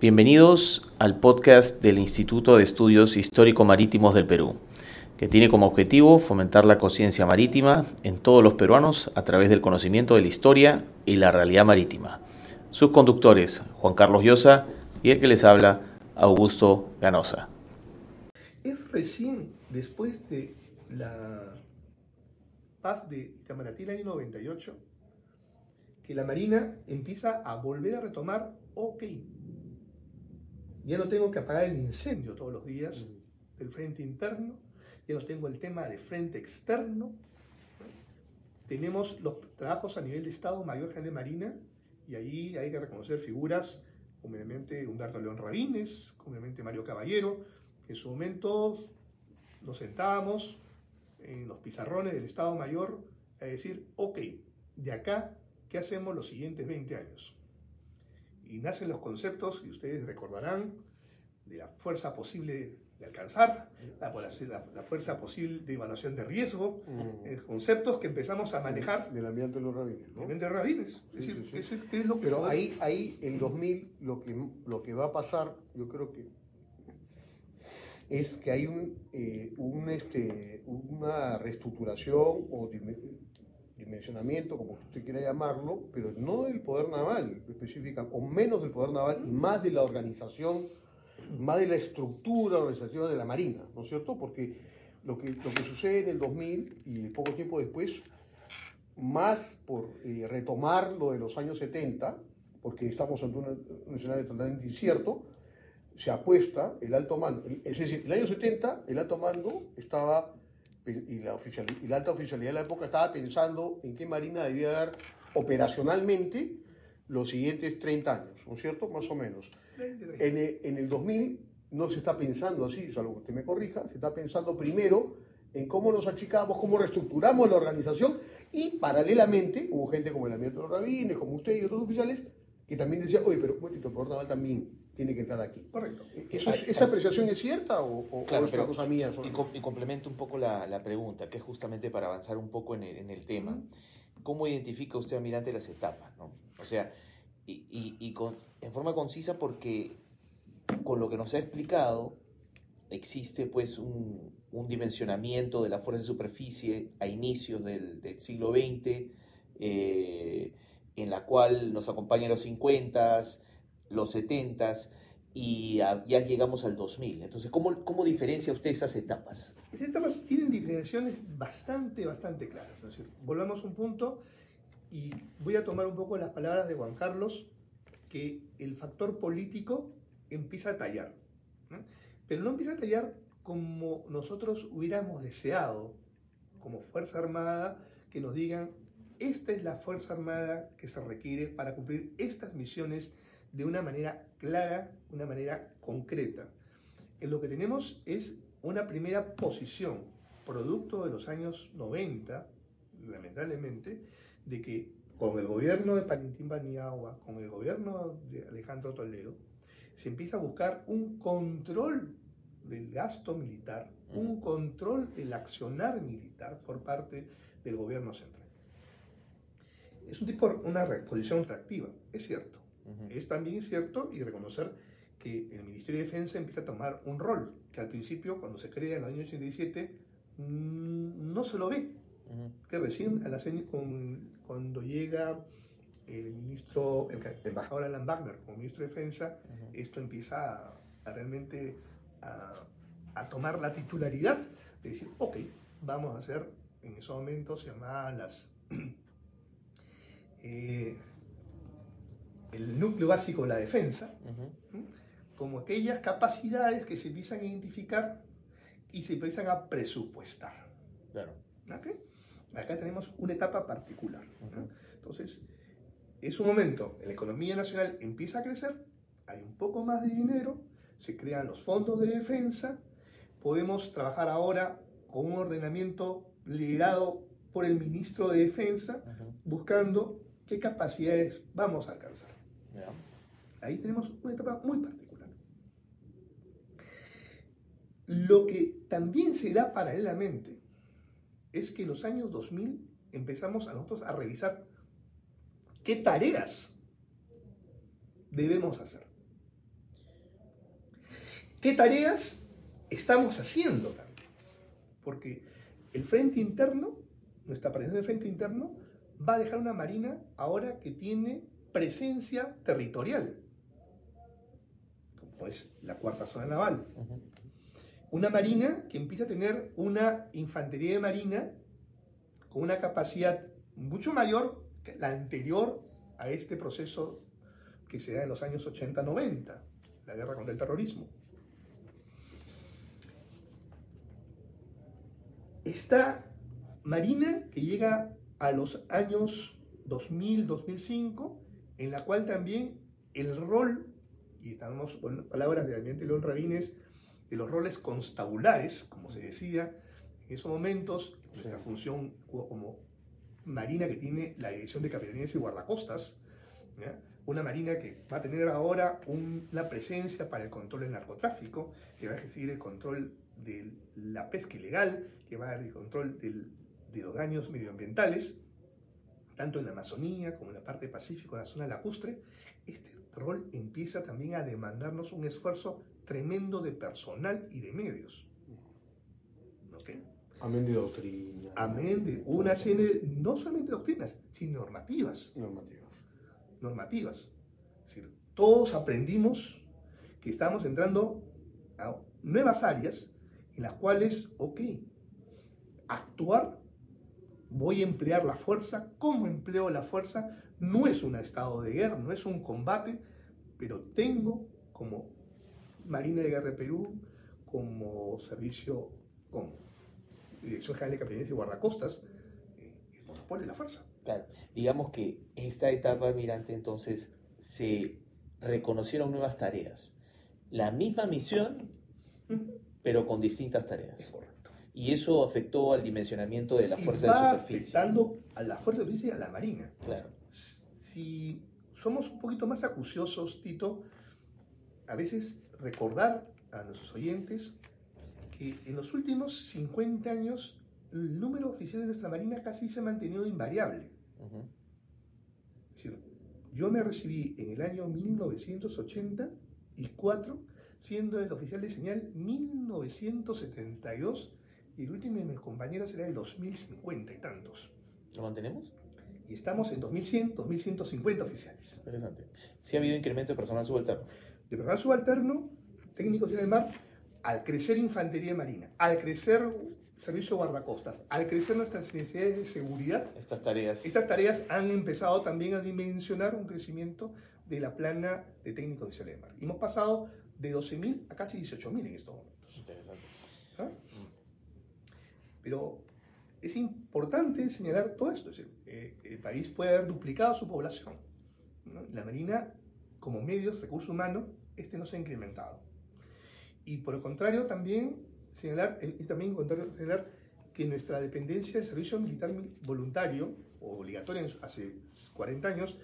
Bienvenidos al podcast del Instituto de Estudios Histórico-Marítimos del Perú, que tiene como objetivo fomentar la conciencia marítima en todos los peruanos a través del conocimiento de la historia y la realidad marítima. Sus conductores, Juan Carlos Llosa y el que les habla, Augusto Ganosa. Es recién después de la paz de Itamaraty el año 98 que la Marina empieza a volver a retomar, ok, ya no tengo que apagar el incendio todos los días del frente interno, ya no tengo el tema de frente externo. Tenemos los trabajos a nivel de Estado Mayor General de Marina y ahí hay que reconocer figuras como Humberto León Rabines, como Mario Caballero. En su momento nos sentábamos en los pizarrones del Estado Mayor a decir, ok, de acá, ¿qué hacemos los siguientes 20 años? Y nacen los conceptos, y ustedes recordarán, de la fuerza posible de alcanzar, la, la, fuerza posible de evaluación de riesgo, mm. eh, conceptos que empezamos a manejar. Del ambiente de los rabines. ¿no? ambiente de rabines. Es decir, es lo que Pero ahí, ahí, en 2000, lo que, lo que va a pasar, yo creo que es que hay un, eh, un este, una reestructuración o dimensionamiento, como usted quiera llamarlo, pero no del poder naval específica, o menos del poder naval y más de la organización, más de la estructura organizativa de la Marina, ¿no es cierto? Porque lo que, lo que sucede en el 2000 y poco tiempo después, más por eh, retomar lo de los años 70, porque estamos ante un escenario totalmente incierto, se apuesta el alto mando. Es decir, el año 70 el alto mando estaba y la, oficial, y la alta oficialidad de la época estaba pensando en qué Marina debía dar operacionalmente los siguientes 30 años, ¿no es cierto? Más o menos. En el, en el 2000 no se está pensando así, salvo que usted me corrija, se está pensando primero en cómo nos achicamos, cómo reestructuramos la organización y paralelamente hubo gente como el ambiente de los rabines, como usted y otros oficiales que también decían, oye, pero un momentito, el naval también tiene que entrar aquí. Correcto. ¿Esa apreciación es cierta o, claro, es una cosa mía? Y, complemento un poco la, la, pregunta, que es justamente para avanzar un poco en el, en el tema. ¿Cómo identifica usted, almirante, las etapas? ¿no? O sea, y, y, y con, en forma concisa porque con lo que nos ha explicado, existe pues un, un dimensionamiento de la fuerza de superficie a inicios del, del siglo XX, eh, en la cual nos acompañan los 50s, los 70s y ya llegamos al 2000. Entonces, ¿cómo, ¿cómo diferencia usted esas etapas? Esas etapas tienen diferenciaciones bastante, bastante claras. Es decir, volvamos un punto y voy a tomar un poco las palabras de Juan Carlos, que el factor político empieza a tallar. Pero no empieza a tallar como nosotros hubiéramos deseado, como Fuerza Armada, que nos digan, esta es la Fuerza Armada que se requiere para cumplir estas misiones de una manera clara, una manera concreta. En lo que tenemos es una primera posición, producto de los años 90, lamentablemente, de que con el gobierno de Palintín Baniagua, con el gobierno de Alejandro Toledo, se empieza a buscar un control del gasto militar, un control del accionar militar por parte del gobierno central. Es un tipo, una posición reactiva, es cierto, es también cierto y reconocer que el Ministerio de Defensa empieza a tomar un rol que al principio, cuando se crea en el año 87, mm, no se lo ve. Que recién, a la, con, cuando llega el ministro, el, embajador Alan Wagner como ministro de Defensa, esto empieza a, realmente a, a, tomar la titularidad de decir, ok, vamos a hacer, en ese momento se llamaban las eh, el núcleo básico de la defensa, como aquellas capacidades que se empiezan a identificar y se empiezan a presupuestar. Claro. Acá tenemos una etapa particular. Entonces, es un momento, en la economía nacional empieza a crecer, hay un poco más de dinero, se crean los fondos de defensa, podemos trabajar ahora con un ordenamiento liderado por el ministro de Defensa, buscando qué capacidades vamos a alcanzar. Ahí tenemos una etapa muy particular. Lo que también se da paralelamente es que en los años 2000 empezamos a nosotros a revisar qué tareas debemos hacer. ¿Qué tareas estamos haciendo también? Porque el frente interno, nuestra aparición en el frente interno, va a dejar una marina ahora que tiene presencia territorial, como es la cuarta zona naval. Una marina que empieza a tener una infantería de marina con una capacidad mucho mayor que la anterior a este proceso que se da en los años 80-90, la guerra contra el terrorismo. Esta marina que llega a los años 2000-2005, en la cual también el rol, y estamos con palabras de Almirante León Rabines, de los roles constabulares, como se decía en esos momentos, nuestra función como marina que tiene la Dirección de Capitanías y Guardacostas, una marina que va a tener ahora una presencia para el control del narcotráfico, que va a ejercer el control de la pesca ilegal, que va a dar el control de los daños medioambientales, tanto en la Amazonía como en la parte pacífica, en la zona lacustre, este rol empieza también a demandarnos un esfuerzo tremendo de personal y de medios. Amén de doctrina. Amén de una serie, no solamente doctrinas, sino normativas. Normativas. Normativas. Es decir, todos aprendimos que estamos entrando a nuevas áreas en las cuales, ok, actuar, voy a emplear la fuerza, ¿cómo empleo la fuerza? No es un estado de guerra, no es un combate, pero tengo como Marina de Guerra de Perú, como servicio, como Dirección General de Capitanías y Guardacostas, eh, el monopolio de la fuerza. Claro, digamos que esta etapa, Almirante, entonces se reconocieron nuevas tareas. La misma misión, pero con distintas tareas. Correcto. Y eso afectó al dimensionamiento de la Y fuerza va de superficie. afectando a la fuerza de superficie y a la Marina. Claro. Si somos un poquito más acuciosos, Tito, a veces recordar a nuestros oyentes que en los últimos 50 años el número oficial de nuestra Marina casi se ha mantenido invariable. Es decir, yo me recibí en el año 1984, siendo el oficial de señal 1972, y el último de mis compañeros era el 2050 y tantos. ¿Lo mantenemos? Y estamos en 2100, 2150 oficiales. Interesante. Sí ha habido incremento de personal subalterno. De personal subalterno, técnicos de mar, al crecer infantería marina, al crecer servicio de guardacostas, al crecer nuestras necesidades de seguridad, Estas tareas. estas tareas han empezado también a dimensionar un crecimiento de la plana de técnicos de Ciudad de mar. Y hemos pasado de 12.000 a casi 18.000 en estos momentos. Interesante. ¿ah? Pero es importante señalar todo esto. Es decir, eh, el país puede haber duplicado su población. La Marina, como medios, recurso humano, este no se ha incrementado. Y por el contrario, también señalar, y también contrario, señalar que nuestra dependencia del servicio militar voluntario o obligatorio hace 40 años,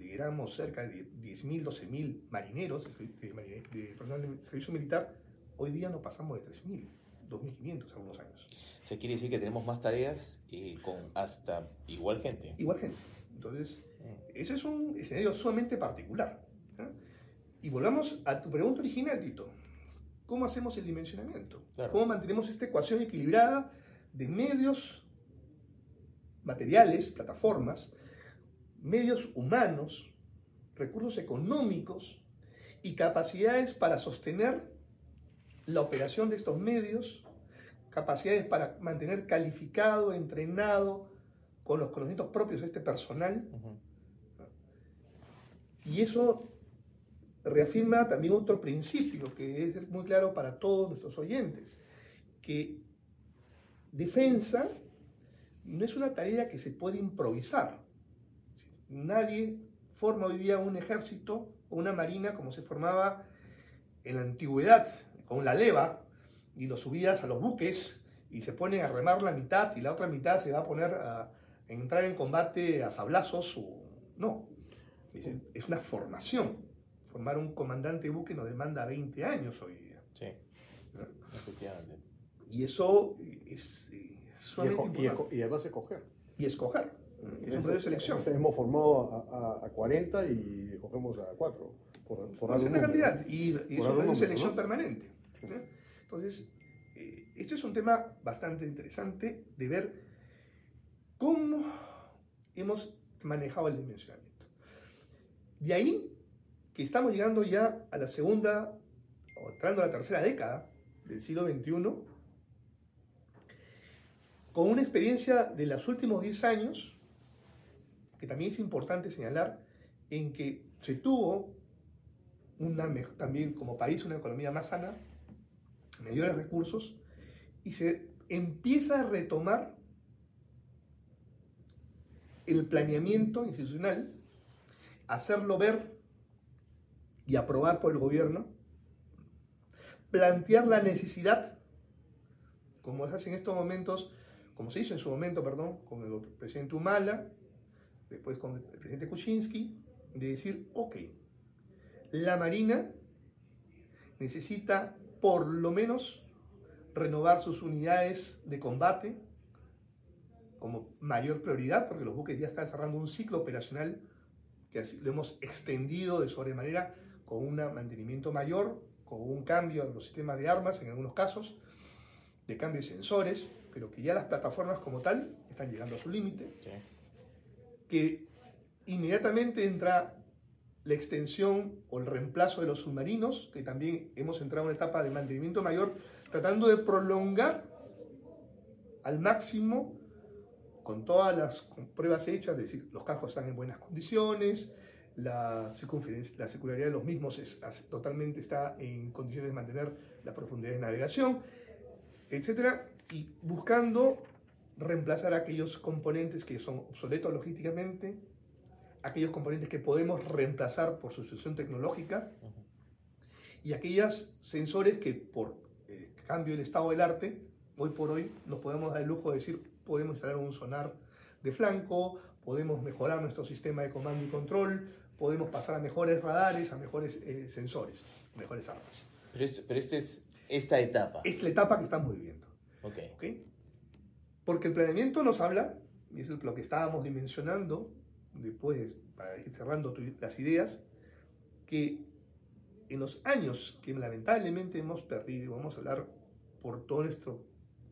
éramos cerca de 10.000, 12.000 marineros de, de personal de servicio militar, hoy día no pasamos de 3.000, 2.500 algunos años. Sea, quiere decir que tenemos más tareas y con hasta igual gente. Igual gente. Entonces, ese es un escenario sumamente particular. ¿ya? Y volvamos a tu pregunta original, Tito. ¿Cómo hacemos el dimensionamiento? Claro. ¿Cómo mantenemos esta ecuación equilibrada de medios materiales, plataformas, medios humanos, recursos económicos y capacidades para sostener la operación de estos medios, capacidades para mantener calificado, entrenado, con los conocimientos propios de este personal. Y eso reafirma también otro principio que es muy claro para todos nuestros oyentes, que defensa no es una tarea que se puede improvisar. Nadie forma hoy día un ejército o una marina como se formaba en la antigüedad, con la leva, y lo subías a los buques y se ponen a remar la mitad y la otra mitad se va a poner a entrar en combate a sablazos. O... No, es, es una formación. Formar un comandante de buque nos demanda 20 años hoy día. Sí, ¿no? efectivamente. Y eso es, es Y, y y además escoger. Y escoger. Es un proceso de selección. Hemos formado a, a- a 40 y escogemos a 4. por, por una cierta número, cantidad. Y, y Por eso algún es número, selección ¿no? permanente. ¿no? Entonces, eh, esto es un tema bastante interesante de ver cómo hemos manejado el dimensionamiento. De ahí que estamos llegando ya a la segunda, o entrando a la tercera década del siglo XXI, con una experiencia de los últimos 10 años, que también es importante señalar, en que se tuvo una, también como país una economía más sana, mayores recursos, y se empieza a retomar el planeamiento institucional, hacerlo ver y aprobar por el gobierno, plantear la necesidad, como se hace en estos momentos, como se hizo en su momento, perdón, con el presidente Humala, después con el presidente Kuczynski, de decir, ok, la Marina necesita por lo menos renovar sus unidades de combate como mayor prioridad, porque los buques ya están cerrando un ciclo operacional que así lo hemos extendido de sobremanera con un mantenimiento mayor, con un cambio en los sistemas de armas en algunos casos, de cambio de sensores, pero que ya las plataformas como tal están llegando a su límite Sí. que inmediatamente entra la extensión o el reemplazo de los submarinos, que también hemos entrado en una etapa de mantenimiento mayor, tratando de prolongar al máximo con todas las pruebas hechas, es decir, los cascos están en buenas condiciones, la, la circularidad de los mismos es- totalmente está en condiciones de mantener la profundidad de navegación, etcétera, y buscando reemplazar aquellos componentes que son obsoletos logísticamente, aquellos componentes que podemos reemplazar por sustitución tecnológica y aquellos sensores que por el cambio del estado del arte, hoy por hoy nos podemos dar el lujo de decir, podemos instalar un sonar de flanco, podemos mejorar nuestro sistema de comando y control, podemos pasar a mejores radares, a mejores eh, sensores, mejores armas. Pero, esto, pero esta es esta etapa. Es la etapa que estamos viviendo. Porque el planeamiento nos habla, y es lo que estábamos dimensionando, después, para ir cerrando tu- las ideas, que en los años que lamentablemente hemos perdido, y vamos a hablar por todo nuestro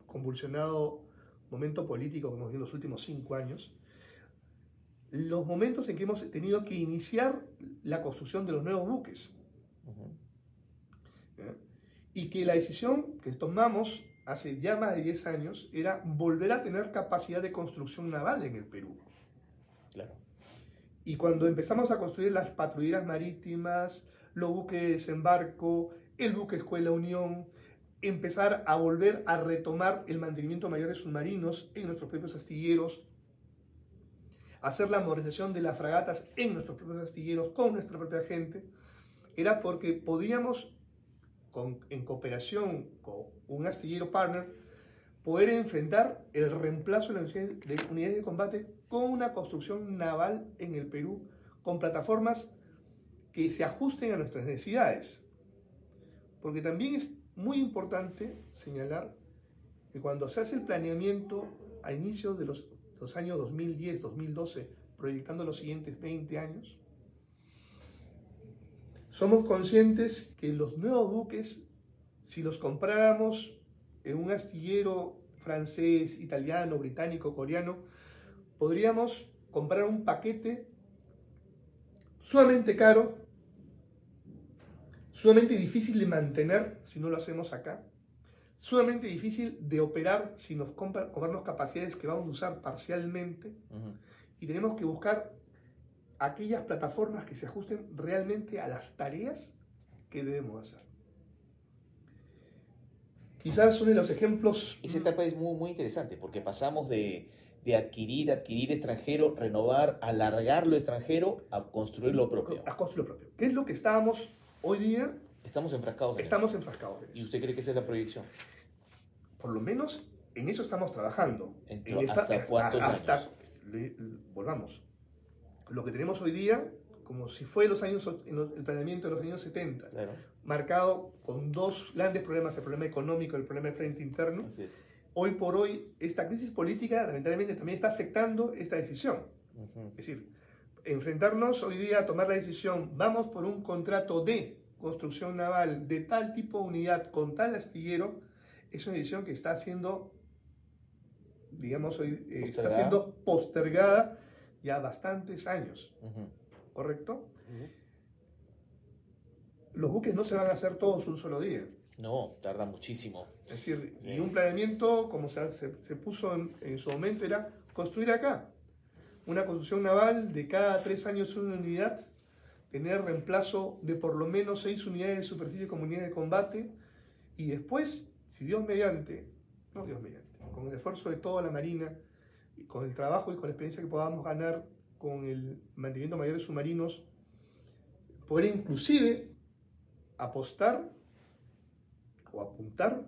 convulsionado momento político que hemos vivido en los últimos cinco años, los momentos en que hemos tenido que iniciar la construcción de los nuevos buques, Ujú. ¿ya? Y que la decisión que tomamos hace ya más de 10 años era volver a tener capacidad de construcción naval en el Perú. Y cuando empezamos a construir las patrulleras marítimas, los buques de desembarco, el buque Escuela Unión, empezar a volver a retomar el mantenimiento mayor de submarinos en nuestros propios astilleros, hacer la modernización de las fragatas en nuestros propios astilleros con nuestra propia gente, era porque podíamos, en cooperación con un astillero partner, poder enfrentar el reemplazo de las unidades de unidades de combate con una construcción naval en el Perú, con plataformas que se ajusten a nuestras necesidades. Porque también es muy importante señalar que cuando se hace el planeamiento a inicios de los, los años 2010, 2012, proyectando los siguientes 20 años, somos conscientes que los nuevos buques, si los compráramos en un astillero francés, italiano, británico, coreano, podríamos comprar un paquete sumamente caro, sumamente difícil de mantener si no lo hacemos acá, sumamente difícil de operar si nos compra, compramos capacidades que vamos a usar parcialmente y tenemos que buscar aquellas plataformas que se ajusten realmente a las tareas que debemos hacer. Quizás uno de los ejemplos Esa etapa es muy, muy interesante porque pasamos de, de adquirir, adquirir extranjero, renovar, alargar lo extranjero a construir lo propio. a construir lo propio. ¿Qué es lo que estábamos hoy día? Estamos enfrascados en Estamos enfrascados en. ¿Y usted cree que esa es la proyección? Por lo menos en eso estamos trabajando. En- En esta- ¿hasta cuántos hasta- años? le- volvamos. Lo que tenemos hoy día, como si fue los años, el planeamiento de los años 70, Claro. marcado con dos grandes problemas, el problema económico y el problema de frente interno, Así es. Hoy por hoy esta crisis política lamentablemente también está afectando esta decisión. Es decir, enfrentarnos hoy día a tomar la decisión, vamos por un contrato de construcción naval de tal tipo de unidad con tal astillero, es una decisión que está siendo, digamos, hoy, eh, está siendo postergada ya bastantes años. ¿correcto? Los buques no se van a hacer todos un solo día. No, tarda muchísimo. Es decir, y un planeamiento, como se, se- puso en, en su momento, era construir acá. Una construcción naval de cada tres años una unidad, tener reemplazo de por lo menos seis unidades de superficie como unidades de combate, y después, si Dios mediante, no Dios mediante, con el esfuerzo de toda la Marina, y con el trabajo y con la experiencia que podamos ganar con el mantenimiento de mayores submarinos, poder inclusive apostar o apuntar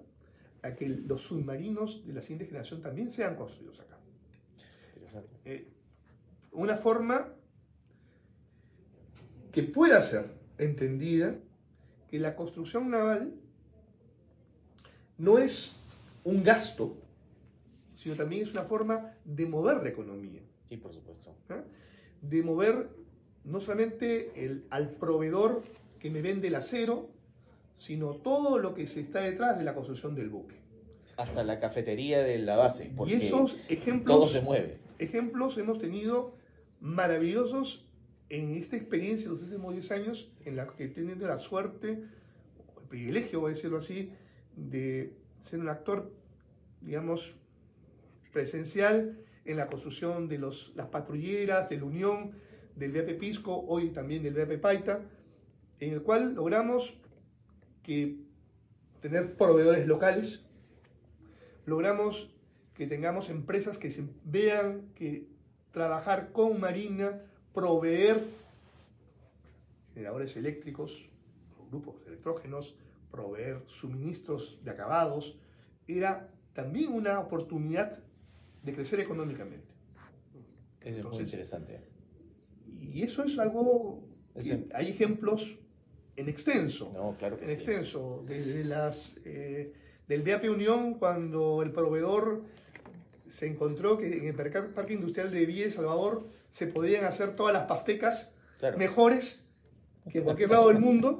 a que los submarinos de la siguiente generación también sean construidos acá. Interesante. Eh, una forma que pueda ser entendida que la construcción naval no es un gasto, sino también es una forma de mover la economía, Sí, por supuesto. ¿ah? de mover no solamente el- al proveedor que me vende el acero, sino todo lo que se está detrás de la construcción del buque. Hasta la cafetería de la base, porque Y esos ejemplos todo se mueve. ejemplos hemos tenido maravillosos en esta experiencia de los últimos 10 años, en la que he tenido la suerte, el privilegio, voy a decirlo así, de ser un actor, digamos, presencial en la construcción de los, las patrulleras, de la Unión, del VAP Pisco, hoy también del VAP Paita, en el cual logramos que tener proveedores locales, logramos que tengamos empresas que se vean que trabajar con Marina, proveer generadores eléctricos, grupos de electrógenos, proveer suministros de acabados, era también una oportunidad de crecer económicamente. Eso es muy interesante. Y eso es algo que hay ejemplos en extenso No, claro que en sí. extenso, desde las, eh, del VAP Unión, cuando el proveedor se encontró que en el Parque Industrial de Villa El Salvador se podían hacer todas las pastecas Claro. mejores que cualquier lado del mundo,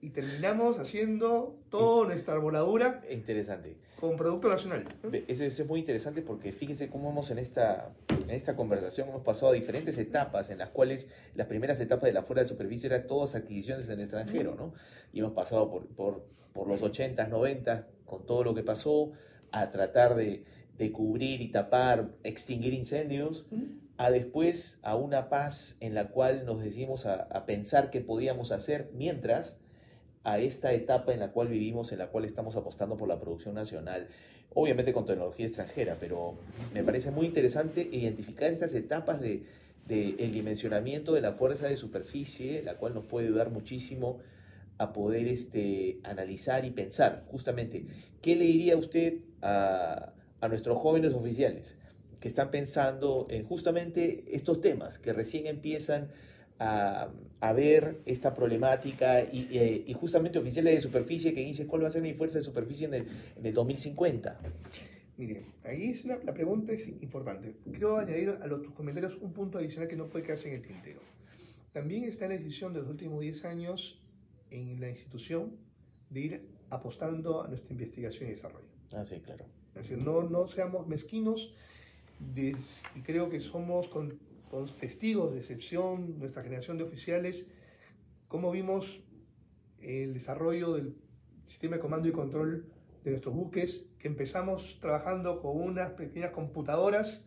y terminamos haciendo toda nuestra arboladura Interesante. con producto nacional. Eso, eso es muy interesante porque fíjense cómo hemos en esta, en esta conversación hemos pasado a diferentes etapas en las cuales las primeras etapas de la fuera de superficie eran todas adquisiciones en el extranjero, ¿no? Y hemos pasado por, por, por los 80s, 90s, con todo lo que pasó, a tratar de, de cubrir y tapar, extinguir incendios, a después a una paz en la cual nos decimos a, pensar qué podíamos hacer mientras a esta etapa en la cual vivimos, en la cual estamos apostando por la producción nacional, obviamente con tecnología extranjera, pero me parece muy interesante identificar estas etapas de, de el dimensionamiento de la fuerza de superficie, la cual nos puede ayudar muchísimo a poder este, analizar y pensar justamente qué le diría usted a, a nuestros jóvenes oficiales que están pensando en justamente estos temas, que recién empiezan a, a ver esta problemática y, eh, y justamente oficiales de superficie que dicen cuál va a ser mi fuerza de superficie en el, en el 2050. Mire, ahí es una- la pregunta es importante. Quiero añadir a los, tus comentarios un punto adicional que no puede quedarse en el tintero. También está la decisión de los últimos 10 años en la institución de ir apostando a nuestra investigación y desarrollo. Ah, sí, claro. Es decir, no, no seamos mezquinos y creo que somos con, con testigos de excepción, nuestra generación de oficiales, cómo vimos el desarrollo del sistema de comando y control de nuestros buques, que empezamos trabajando con unas pequeñas computadoras,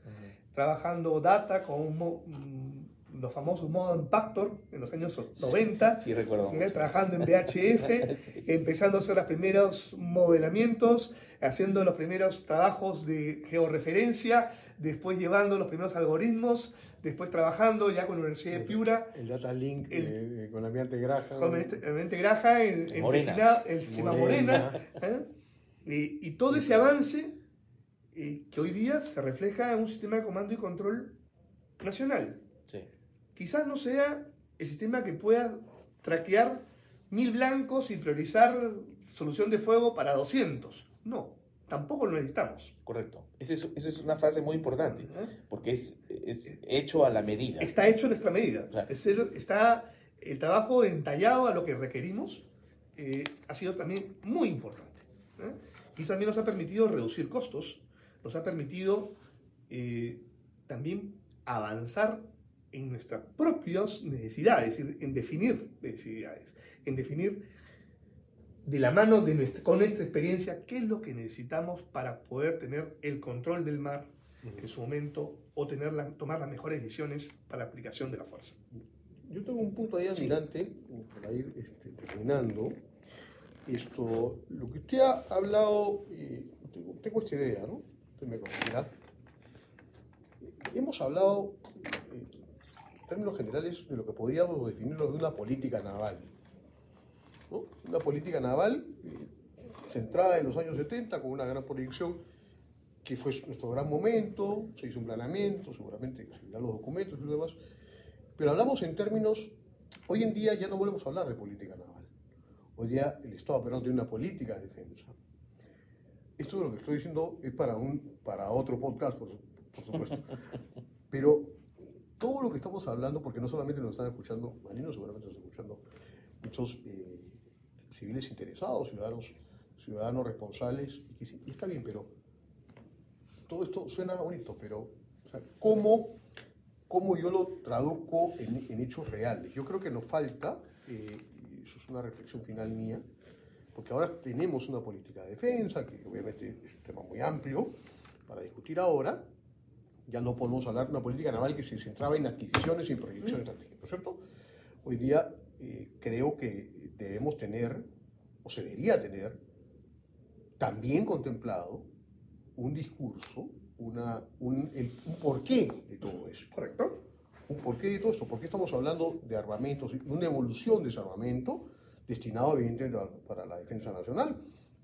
trabajando data con un mm, los famosos modo Impactor en los años 90, Sí, recuerdo. ¿eh? trabajando en VHF, Sí. empezando a hacer los primeros modelamientos, haciendo los primeros trabajos de georreferencia, después llevando los primeros algoritmos, después trabajando ya con la Universidad de Piura, El data link El- eh, con ambiente Graham. con el mente Graja, Morena. El sistema Morena, Morena. ¿eh? y, y todo ese avance eh, que hoy día se refleja en un sistema de comando y control nacional. Sí. Quizás no sea el sistema que pueda traquear mil blancos y priorizar solución de fuego para 200. No, tampoco lo necesitamos. Correcto. Esa es, esa es una frase muy importante, ¿eh? porque es, es hecho a la medida. Está hecho a nuestra medida. Claro. Es el- está el trabajo entallado a lo que requerimos. eh, ha sido también muy importante. ¿eh? Y eso también nos ha permitido reducir costos, nos ha permitido eh, también avanzar en nuestras propias necesidades, es decir, en definir necesidades, en definir de la mano de nuestra, con nuestra experiencia qué es lo que necesitamos para poder tener el control del mar en su momento o tener la- tomar las mejores decisiones para la aplicación de la fuerza. Yo tengo un punto ahí admirante, para ir este, terminando. Esto, lo que usted ha hablado, eh, tengo, tengo esta idea, ¿no? Usted me corregirá. Hemos hablado, eh, en términos generales, de lo que podríamos definirlo de una política naval. ¿No? Una política naval eh, centrada en los años 70 con una gran proyección que fue nuestro gran momento, se hizo un planeamiento, seguramente se verán los documentos y lo demás, pero hablamos en términos, hoy en día ya no volvemos a hablar de política naval, hoy día el Estado peruano tiene una política de defensa. Esto de lo que estoy diciendo es para, un, para otro podcast, por, por supuesto, pero todo lo que estamos hablando, porque no solamente nos están escuchando marinos, seguramente nos están escuchando muchos eh, civiles interesados, ciudadanos, responsables, y, sí, y está bien, pero todo esto suena bonito, pero o ¿cómo, cómo yo lo traduzco en, en hechos reales? Yo creo que nos falta, eh, y eso es una reflexión final mía, porque ahora tenemos una política de defensa, que obviamente es un tema muy amplio para discutir ahora, ya no podemos hablar de una política naval que se centraba en adquisiciones y en proyecciones estratégicas, ¿no es cierto? Hoy día eh, creo que debemos tener, o se debería tener, también contemplado un discurso, una, un, el- un porqué de todo eso. ¿Correcto? ¿Un porqué de todo esto? ¿Por qué estamos hablando de armamentos, una evolución de ese armamento destinado evidentemente para la defensa nacional?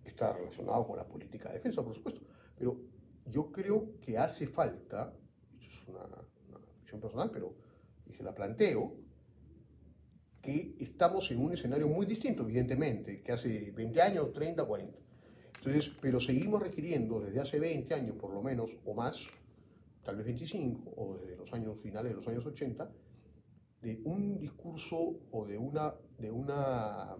Está relacionado con la política de defensa, por supuesto. Pero yo creo que hace falta, esto es una, una visión personal, pero y se la planteo, que estamos en un escenario muy distinto, evidentemente, que hace 20 años, 30, 40. Entonces, pero seguimos requiriendo desde hace 20 años por lo menos, o más, tal vez 25, o desde los años finales de los años 80, de un discurso o de una, de una,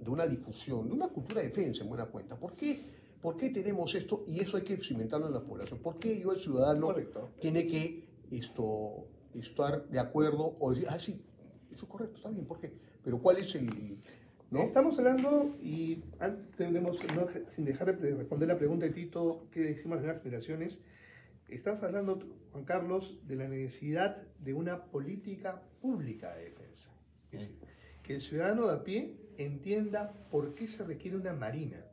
de una difusión, de una cultura de defensa en buena cuenta. ¿Por qué, ¿Por qué tenemos esto? Y eso hay que cimentarlo en la población. ¿Por qué yo, el ciudadano, Correcto. tiene que esto, estar de acuerdo o decir, ah, sí, eso es correcto, está bien, ¿por qué? Pero ¿cuál es el...? ¿no? Estamos hablando, y antes tenemos, no, sin dejar de responder la pregunta de Tito, ¿qué decimos las nuevas generaciones? Estás hablando, Juan Carlos, de la necesidad de una política pública de defensa. Es decir, que el ciudadano de a pie entienda por qué se requiere una marina,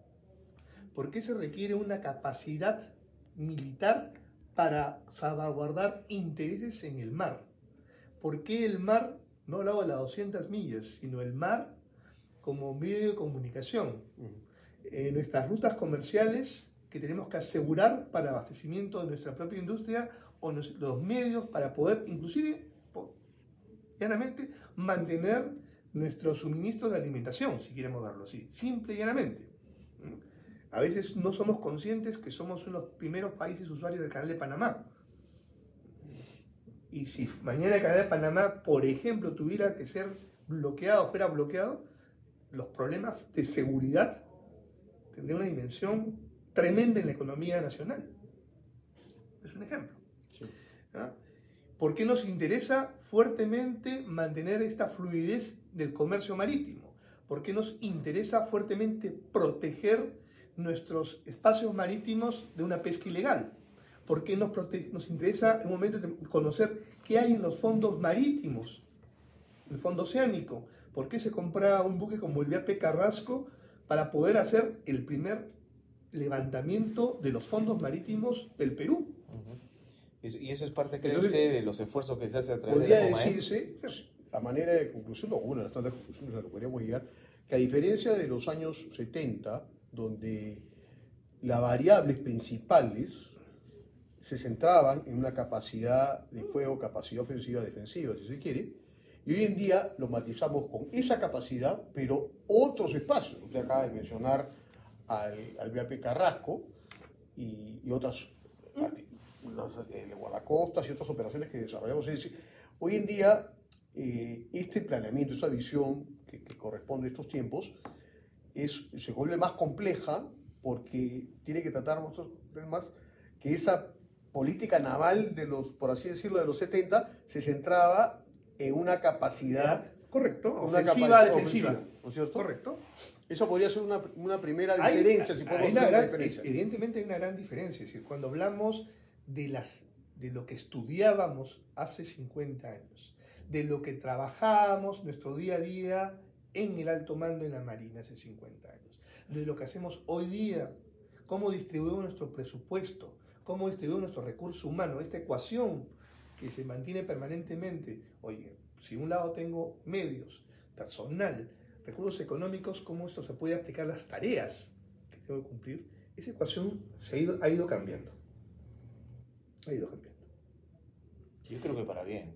por qué se requiere una capacidad militar para salvaguardar intereses en el mar. ¿Por qué el mar, no hablaba de las 200 millas, sino el mar como medio de comunicación? Eh, nuestras rutas comerciales que tenemos que asegurar para abastecimiento de nuestra propia industria o nos- los medios para poder, inclusive, llanamente, mantener nuestro suministro de alimentación, si queremos verlo así, simple y llanamente. ¿Mm? A veces no somos conscientes que somos uno de los primeros países usuarios del canal de Panamá. Y si mañana el canal de Panamá, por ejemplo, tuviera que ser bloqueado, fuera bloqueado, los problemas de seguridad tendrían una dimensión tremenda en la economía nacional. Es un ejemplo. ¿ah? ¿Por qué nos interesa fuertemente mantener esta fluidez del comercio marítimo? ¿Por qué nos interesa fuertemente proteger nuestros espacios marítimos de una pesca ilegal? ¿Por qué nos, nos interesa en un momento conocer qué hay en los fondos marítimos, el fondo oceánico? ¿Por qué se compra un buque como el VAP Carrasco para poder hacer el primer levantamiento de los fondos marítimos del Perú? Y y eso es parte, cree Entonces, usted, de los esfuerzos que se hace a través de Podría la Comae. decirse, a manera de conclusión, o una de las tantas conclusiones a las que podríamos llegar, que a diferencia de los años 70, donde las variables principales se centraban en una capacidad de fuego, capacidad ofensiva, defensiva, si se quiere, y hoy en día lo matizamos con esa capacidad, pero otros espacios. Usted acaba de mencionar al, al VAP Carrasco y, y otras, el guardacostas y otras operaciones que desarrollamos. Es decir, hoy en día eh, este planeamiento, esta visión que, corresponde a estos tiempos, es, se vuelve más compleja porque tiene que tratar más que esa política naval de los, por así decirlo, de los 70 se centraba en una capacidad. Correcto, una ofensiva, defensiva. ¿No es cierto? Correcto. Eso podría ser una, una primera diferencia, si podemos una diferencia. Evidentemente hay una gran diferencia. Es decir, cuando hablamos de, las, de lo que estudiábamos hace 50 años, de lo que trabajábamos nuestro día a día en el alto mando en la Marina hace 50 años, de lo que hacemos hoy día, cómo distribuimos nuestro presupuesto, cómo distribuimos nuestro recurso humano, esta ecuación que se mantiene permanentemente. Oye, si un lado tengo medios, personal, recursos económicos, cómo esto se puede aplicar a las tareas que tengo que cumplir, esa ecuación se ha ido, ha ido cambiando. Ha ido cambiando. Yo creo que para bien.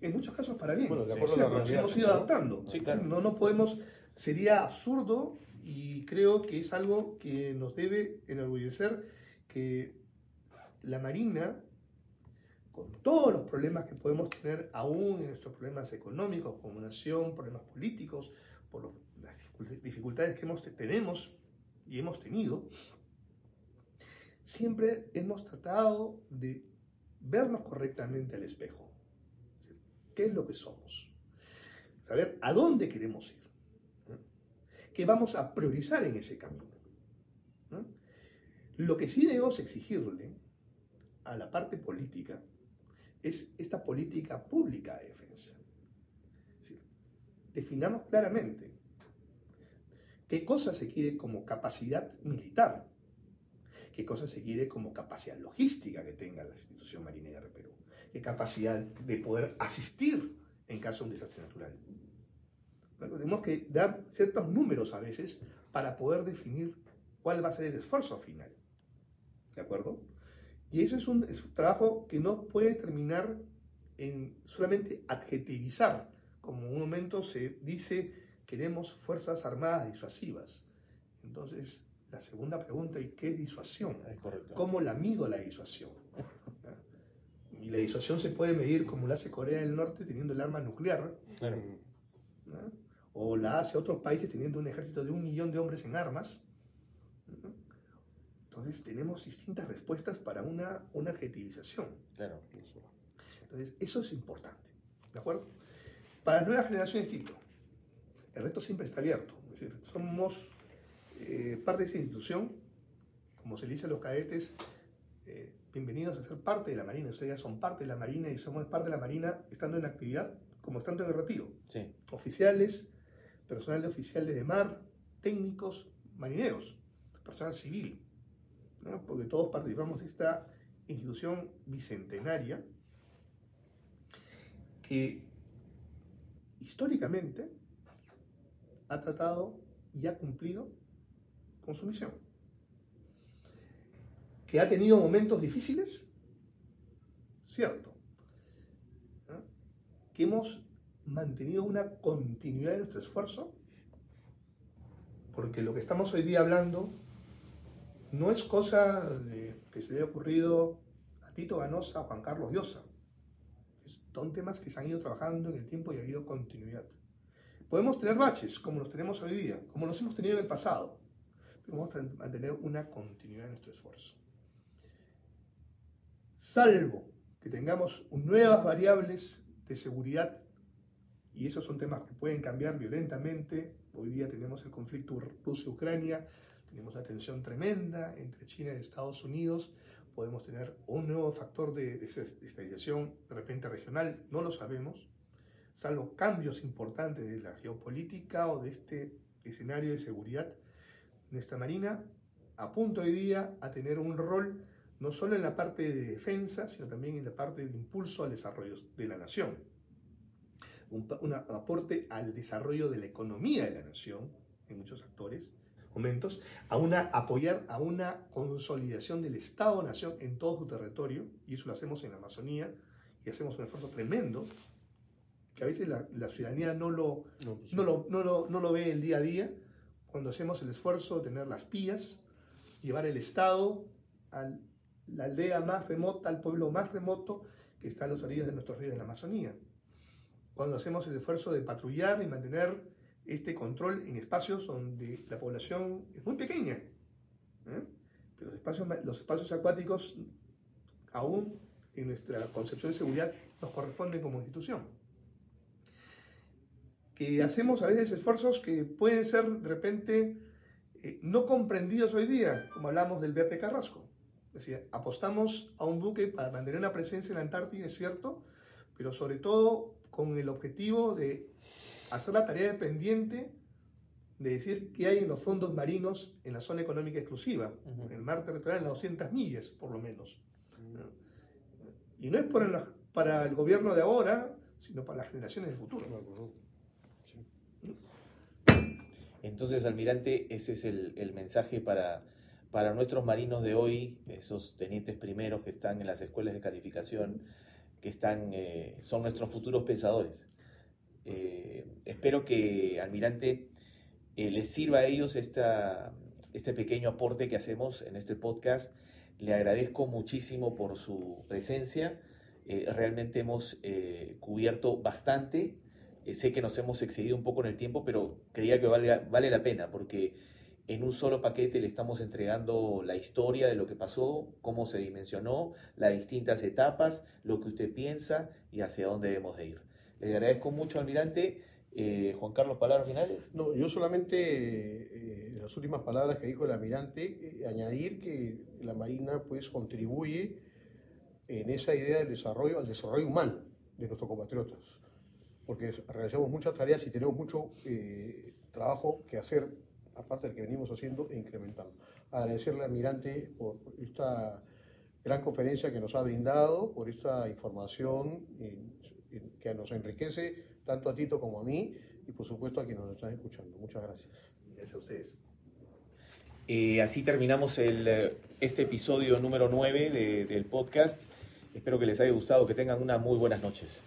En muchos casos para bien. Bueno, de acuerdo nos hemos ido adaptando. Sí, claro. No nos podemos, sería absurdo y creo que es algo que nos debe enorgullecer que la Marina, con todos los problemas que podemos tener aún en nuestros problemas económicos como nación, problemas políticos, por las dificultades que hemos, tenemos y hemos tenido, siempre hemos tratado de vernos correctamente al espejo. ¿Qué es lo que somos? Saber a dónde queremos ir. ¿Qué vamos a priorizar en ese camino? Lo que sí debemos exigirle a la parte política es esta política pública de defensa. definamos claramente qué cosa se quiere como capacidad militar, qué cosa se quiere como capacidad logística que tenga la institución marinera de Perú, qué capacidad de poder asistir en caso de un desastre natural. tenemos que dar ciertos números a veces para poder definir cuál va a ser el esfuerzo final. ¿De acuerdo? Y eso es un, trabajo que no puede terminar en solamente adjetivizar, como en un momento se dice queremos Fuerzas Armadas disuasivas. Entonces, la segunda pregunta, ¿y qué es disuasión? ¿Cómo la mido la disuasión? Y la disuasión se puede medir como la hace Corea del Norte teniendo el arma nuclear. O la hace otros países teniendo un ejército de un millón de hombres en armas. Entonces tenemos distintas respuestas para una, una adjetivización. Claro. Entonces eso es importante. ¿De acuerdo? Para las nuevas generaciones, Tito, el reto siempre está abierto. Es decir, somos eh, parte de esa institución, como se le dice a los cadetes, eh, bienvenidos a ser parte de la Marina. Ustedes ya son parte de la Marina y somos parte de la Marina estando en actividad como estando en el retiro. Sí. Oficiales, personal de oficiales de mar, técnicos, marineros, personal civil porque todos participamos de esta institución bicentenaria que históricamente ha tratado y ha cumplido con su misión. Que ha tenido momentos difíciles, cierto. Que hemos mantenido una continuidad de nuestro esfuerzo, porque lo que estamos hoy día hablando no es cosa que se le haya ocurrido a Tito Ganosa, a Juan Carlos Llosa. Son temas que se han ido trabajando en el tiempo y ha habido continuidad. Podemos tener baches, como los tenemos hoy día, como los hemos tenido en el pasado, pero vamos a mantener una continuidad en nuestro esfuerzo. Salvo que tengamos nuevas variables de seguridad, y esos son temas que pueden cambiar violentamente. Hoy día tenemos el conflicto Rusia-Ucrania, tenemos una tensión tremenda entre China y Estados Unidos, podemos tener un nuevo factor de estabilización de repente regional, no lo sabemos, salvo cambios importantes de la geopolítica o de este escenario de seguridad. Nuestra Marina apunta hoy día a tener un rol no solo en la parte de defensa, sino también en la parte de impulso al desarrollo de la nación. Un, un aporte al desarrollo de la economía de la nación en muchos actores momentos, a una, apoyar a una consolidación del Estado-Nación en todo su territorio, y eso lo hacemos en la Amazonía, y hacemos un esfuerzo tremendo, que a veces la, ciudadanía no lo, pues no, lo, no, lo, no lo ve el día a día, cuando hacemos el esfuerzo de tener las pías, llevar el Estado al la aldea más remota, el pueblo más remoto que está a los orillas de nuestros ríos de la Amazonía. Cuando hacemos el esfuerzo de patrullar y mantener este control en espacios donde la población es muy pequeña. ¿eh? Pero los espacios, los espacios acuáticos, aún en nuestra concepción de seguridad, nos corresponden como institución. Que hacemos a veces esfuerzos que pueden ser de repente eh, no comprendidos hoy día, como hablamos del BP Carrasco. Es decir, apostamos a un buque para mantener una presencia en la Antártida, es cierto, pero sobre todo con el objetivo de hacer la tarea dependiente de decir qué hay en los fondos marinos en la zona económica exclusiva, en el mar territorial, en las 200 millas, por lo menos. Y no es para el gobierno de ahora, sino para las generaciones del futuro. Entonces, almirante, ese es el, mensaje para, para nuestros marinos de hoy, esos tenientes primeros que están en las escuelas de calificación, que están, eh, son nuestros futuros pensadores. Eh, espero que, almirante, eh, les sirva a ellos esta, este pequeño aporte que hacemos en este podcast. Le agradezco muchísimo por su presencia. Eh, realmente hemos cubierto bastante. sé que nos hemos excedido un poco en el tiempo, pero creía que vale, vale la pena porque en un solo paquete le estamos entregando la historia de lo que pasó, cómo se dimensionó, las distintas etapas, lo que usted piensa y hacia dónde debemos de ir. Le agradezco mucho, almirante. Eh, Juan Carlos, palabras finales. No, yo solamente, eh, las últimas palabras que dijo el almirante, eh, añadir que la Marina pues contribuye en esa idea del desarrollo, al desarrollo humano de nuestros compatriotas, porque realizamos muchas tareas y tenemos mucho trabajo que hacer, aparte del que venimos haciendo e incrementando. Agradecerle al almirante por esta gran conferencia que nos ha brindado, por esta información que nos enriquece tanto a Tito como a mí y por supuesto a quienes nos están escuchando. Muchas gracias. Gracias a ustedes. Eh, así terminamos el, eh, este episodio número 9 del podcast. Espero que les haya gustado, que tengan unas muy buenas noches.